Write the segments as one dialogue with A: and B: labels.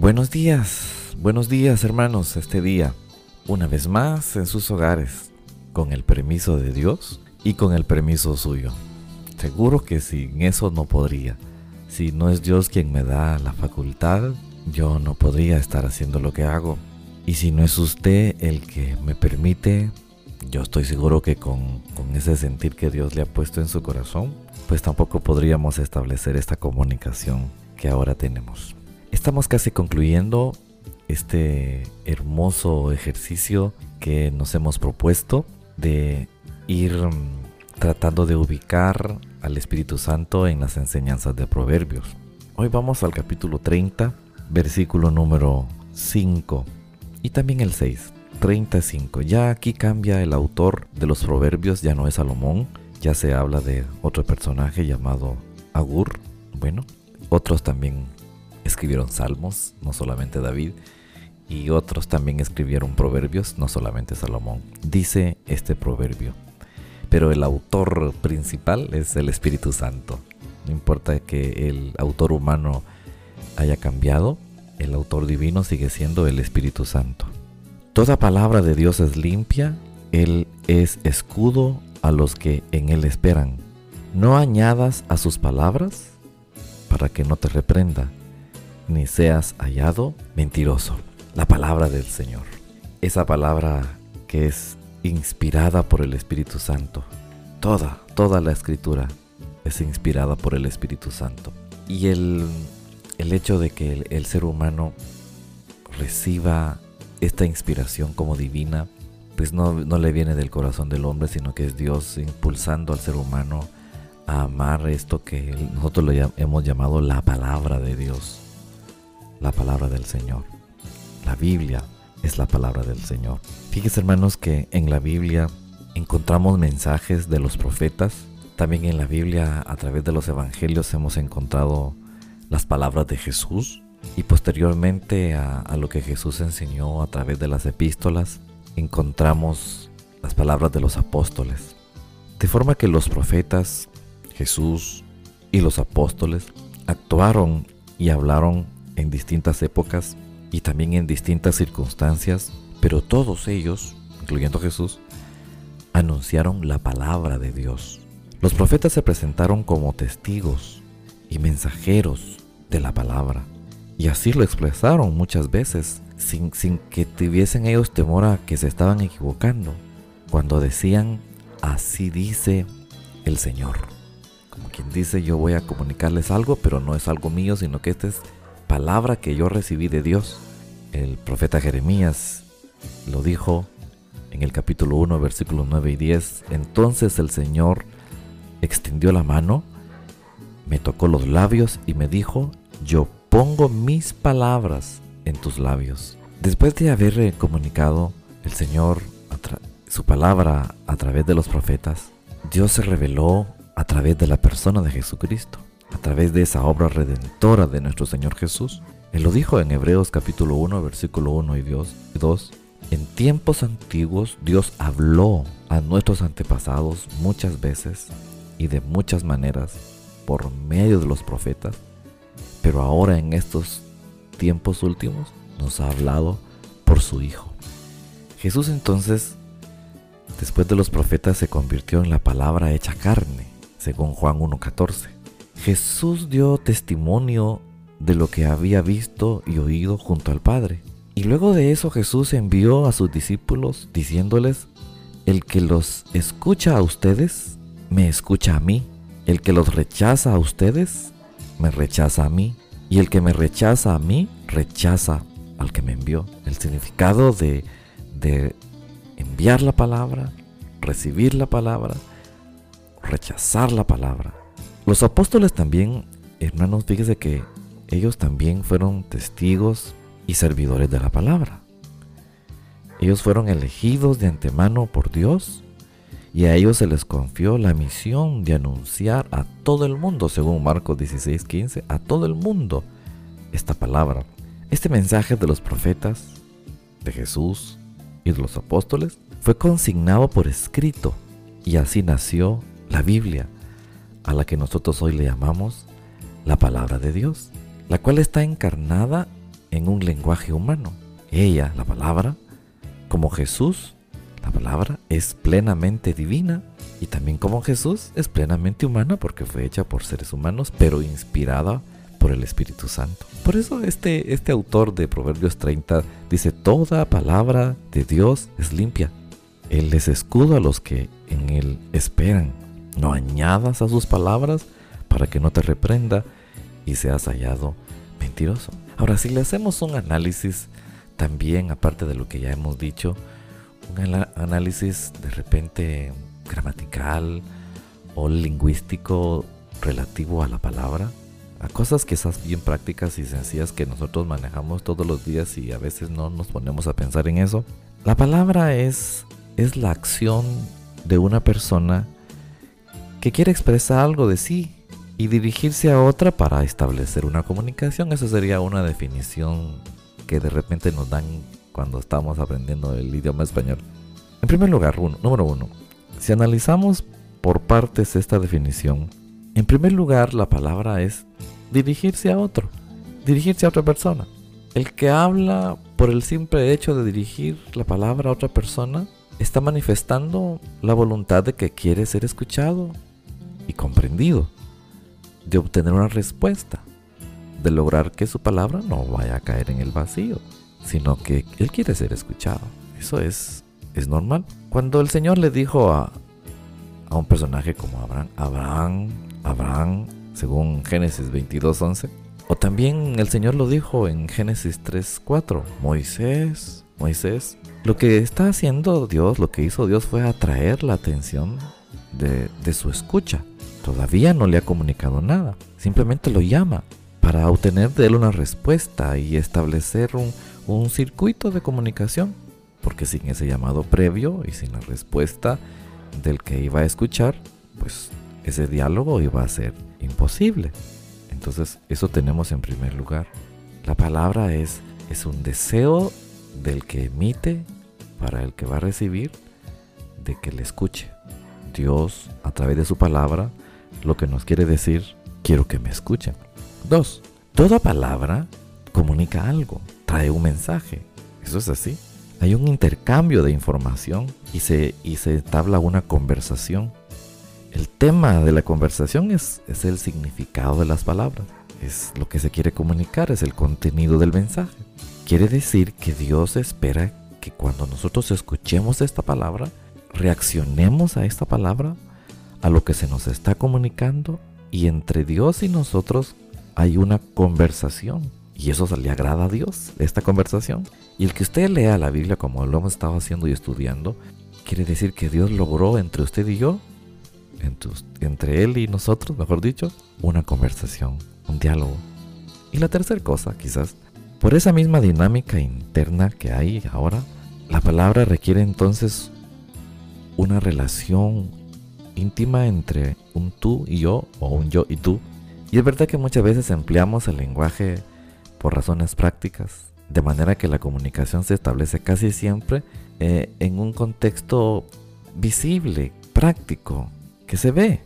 A: Buenos días, buenos días hermanos, este día, una vez más en sus hogares, con el permiso de Dios y con el permiso suyo. Seguro que sin eso no podría. Si no es Dios quien me da la facultad, yo no podría estar haciendo lo que hago. Y si no es usted el que me permite, yo estoy seguro que con, con ese sentir que Dios le ha puesto en su corazón, pues tampoco podríamos establecer esta comunicación que ahora tenemos. Estamos casi concluyendo este hermoso ejercicio que nos hemos propuesto de ir mm, tratando de ubicar al Espíritu Santo en las enseñanzas de Proverbios. Hoy vamos al capítulo 30, versículo número 5 y también el 6. 35. Ya aquí cambia el autor de los proverbios, ya no es Salomón, ya se habla de otro personaje llamado Agur. Bueno, otros también escribieron salmos, no solamente David, y otros también escribieron proverbios, no solamente Salomón. Dice este proverbio, pero el autor principal es el Espíritu Santo. No importa que el autor humano haya cambiado, el autor divino sigue siendo el Espíritu Santo. Toda palabra de Dios es limpia, Él es escudo a los que en Él esperan. No añadas a sus palabras para que no te reprenda, ni seas hallado mentiroso. La palabra del Señor, esa palabra que es inspirada por el Espíritu Santo. Toda, toda la escritura es inspirada por el Espíritu Santo. Y el, el hecho de que el, ser humano reciba esta inspiración como divina, pues no, no, le viene del corazón del hombre, sino que es Dios impulsando al ser humano a amar esto que nosotros lo hemos llamado la palabra de Dios, la palabra del Señor. La Biblia es la palabra del Señor. Fíjense hermanos que en la Biblia encontramos mensajes de los profetas. También en la Biblia a través de los evangelios hemos encontrado las palabras de Jesús y posteriormente a, a, lo que Jesús enseñó a través de las epístolas, encontramos las palabras de los apóstoles. De forma que los profetas, Jesús y los apóstoles actuaron y hablaron en distintas épocas y también en distintas circunstancias, pero todos ellos, incluyendo Jesús, anunciaron la palabra de Dios. Los profetas se presentaron como testigos y mensajeros de la palabra. Y así lo expresaron muchas veces, sin, sin, que tuviesen ellos temor a que se estaban equivocando, cuando decían, así dice el Señor. Como quien dice, yo voy a comunicarles algo, pero no es algo mío, sino que esta es palabra que yo recibí de Dios. El profeta Jeremías lo dijo en el capítulo 1, versículos 9 y 10. Entonces el Señor extendió la mano, me tocó los labios y me dijo, yo pongo mis palabras en tus labios. Después de haber comunicado el Señor su palabra a través de los profetas, Dios se reveló a través de la persona de Jesucristo, a través de esa obra redentora de nuestro Señor Jesús. Él lo dijo en Hebreos capítulo 1, versículo 1 y 2. En tiempos antiguos Dios habló a nuestros antepasados muchas veces y de muchas maneras por medio de los profetas pero ahora en estos tiempos últimos nos ha hablado por su Hijo. Jesús entonces, después de los profetas, se convirtió en la palabra hecha carne, según Juan 1.14. Jesús dio testimonio de lo que había visto y oído junto al Padre. Y luego de eso Jesús envió a sus discípulos diciéndoles, el que los escucha a ustedes, me escucha a mí. El que los rechaza a ustedes, me rechaza a mí y el que me rechaza a mí, rechaza al que me envió. El significado de, de enviar la palabra, recibir la palabra, rechazar la palabra. Los apóstoles también, hermanos, fíjese que ellos también fueron testigos y servidores de la palabra. Ellos fueron elegidos de antemano por Dios y a ellos se les confió la misión de anunciar a todo el mundo, según Marcos 16:15, a todo el mundo esta palabra. Este mensaje de los profetas, de Jesús y de los apóstoles fue consignado por escrito y así nació la Biblia, a la que nosotros hoy le llamamos la palabra de Dios, la cual está encarnada en un lenguaje humano. Ella, la palabra, como Jesús, la palabra es plenamente divina y también como Jesús es plenamente humana porque fue hecha por seres humanos, pero inspirada por el Espíritu Santo. Por eso este, este autor de Proverbios 30 dice, toda palabra de Dios es limpia. Él es escudo a los que en él esperan. No añadas a sus palabras para que no te reprenda y seas hallado mentiroso. Ahora, si le hacemos un análisis también, aparte de lo que ya hemos dicho, un análisis de repente gramatical o lingüístico relativo a la palabra, a cosas quizás bien prácticas y sencillas que nosotros manejamos todos los días y a veces no nos ponemos a pensar en eso. La palabra es, es la acción de una persona que quiere expresar algo de sí y dirigirse a otra para establecer una comunicación. Esa sería una definición que de repente nos dan cuando estamos aprendiendo el idioma español. En primer lugar, número uno, si analizamos por partes esta definición, en primer lugar la palabra es dirigirse a otro, dirigirse a otra persona. El que habla por el simple hecho de dirigir la palabra a otra persona está manifestando la voluntad de que quiere ser escuchado comprendido de obtener una respuesta, de lograr que su palabra no vaya a caer en el vacío, sino que él quiere ser escuchado. Eso es, es normal. Cuando el Señor le dijo a, a un personaje como Abraham, Abraham, Abraham, según Génesis 22.11, o también el Señor lo dijo en Génesis 3.4, Moisés, Moisés, lo que está haciendo Dios, lo que hizo Dios fue atraer la atención de, de su escucha. Todavía no le ha comunicado nada, simplemente lo llama para obtener de él una respuesta y establecer un, un circuito de comunicación, porque sin ese llamado previo y sin la respuesta del que iba a escuchar, pues ese diálogo iba a ser imposible. Entonces, eso tenemos en primer lugar. La palabra es, es un deseo del que emite para el que va a recibir de que le escuche. Dios, a través de su palabra, lo que nos quiere decir, quiero que me escuchen. Dos, toda palabra comunica algo, trae un mensaje. Eso es así. Hay un intercambio de información y se, y se entabla una conversación. El tema de la conversación es, es el significado de las palabras. Es lo que se quiere comunicar, es el contenido del mensaje. Quiere decir que Dios espera que cuando nosotros escuchemos esta palabra, reaccionemos a esta palabra a lo que se nos está comunicando y entre Dios y nosotros hay una conversación. Y eso le agrada a Dios, esta conversación. Y el que usted lea la Biblia como lo hemos estado haciendo y estudiando, quiere decir que Dios logró entre usted y yo, entre, entre Él y nosotros, mejor dicho, una conversación, un diálogo. Y la tercera cosa, quizás, por esa misma dinámica interna que hay ahora, la palabra requiere entonces una relación íntima entre un tú y yo o un yo y tú. Y es verdad que muchas veces empleamos el lenguaje por razones prácticas, de manera que la comunicación se establece casi siempre eh, en un contexto visible, práctico, que se ve.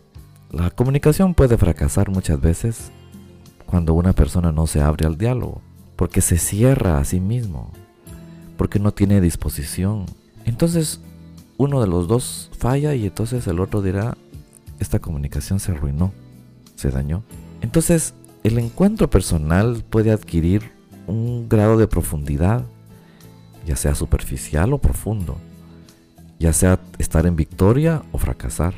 A: La comunicación puede fracasar muchas veces cuando una persona no se abre al diálogo, porque se cierra a sí mismo, porque no tiene disposición. Entonces uno de los dos falla y entonces el otro dirá, esta comunicación se arruinó, se dañó. Entonces, el encuentro personal puede adquirir un grado de profundidad, ya sea superficial o profundo, ya sea estar en victoria o fracasar.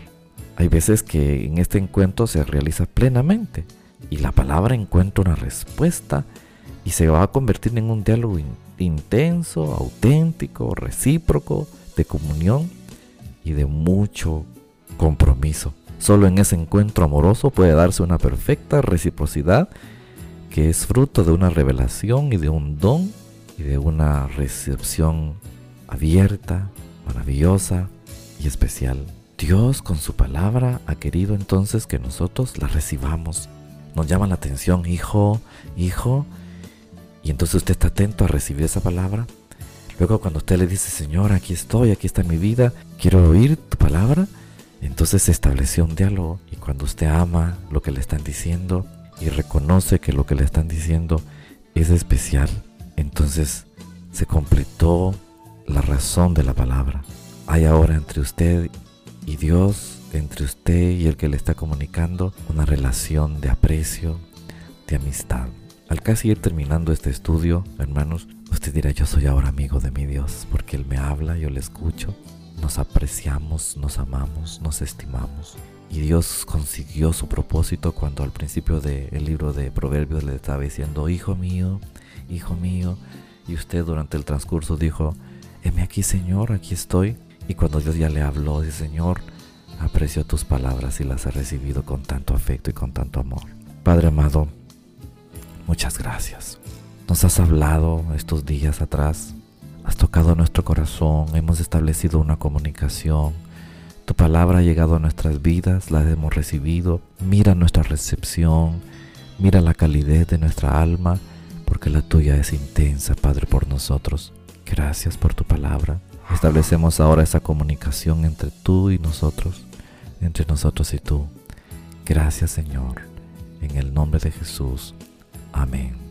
A: Hay veces que en este encuentro se realiza plenamente y la palabra encuentra una respuesta y se va a convertir en un diálogo intenso, auténtico, recíproco, de comunión y de mucho compromiso. Solo en ese encuentro amoroso puede darse una perfecta reciprocidad que es fruto de una revelación y de un don y de una recepción abierta, maravillosa y especial. Dios con su palabra ha querido entonces que nosotros la recibamos. Nos llama la atención, hijo, hijo, y entonces usted está atento a recibir esa palabra Luego cuando usted le dice, Señor, aquí estoy, aquí está mi vida, quiero oír tu palabra, entonces se estableció un diálogo. Y cuando usted ama lo que le están diciendo y reconoce que lo que le están diciendo es especial, Entonces se completó la razón de la palabra. Hay ahora entre usted y Dios, entre usted y el que le está comunicando, una relación de aprecio, de amistad. Al casi ir terminando este estudio, hermanos, usted dirá, yo soy ahora amigo de mi Dios, porque Él me habla, yo le escucho, nos apreciamos, nos amamos, nos estimamos. Y Dios consiguió su propósito cuando al principio del libro de Proverbios le estaba diciendo, hijo mío, hijo mío, y usted durante el transcurso dijo, heme aquí Señor, aquí estoy. Y cuando Dios ya le habló, dice, Señor, aprecio tus palabras y las he recibido con tanto afecto y con tanto amor. Padre amado, muchas gracias. Nos has hablado estos días atrás, has tocado nuestro corazón, hemos establecido una comunicación. Tu palabra ha llegado a nuestras vidas, la hemos recibido. Mira nuestra recepción, mira la calidez de nuestra alma, porque la tuya es intensa, Padre, por nosotros. Gracias por tu palabra. Establecemos ahora esa comunicación entre tú y nosotros, entre nosotros y tú. Gracias Señor, en el nombre de Jesús. Amén.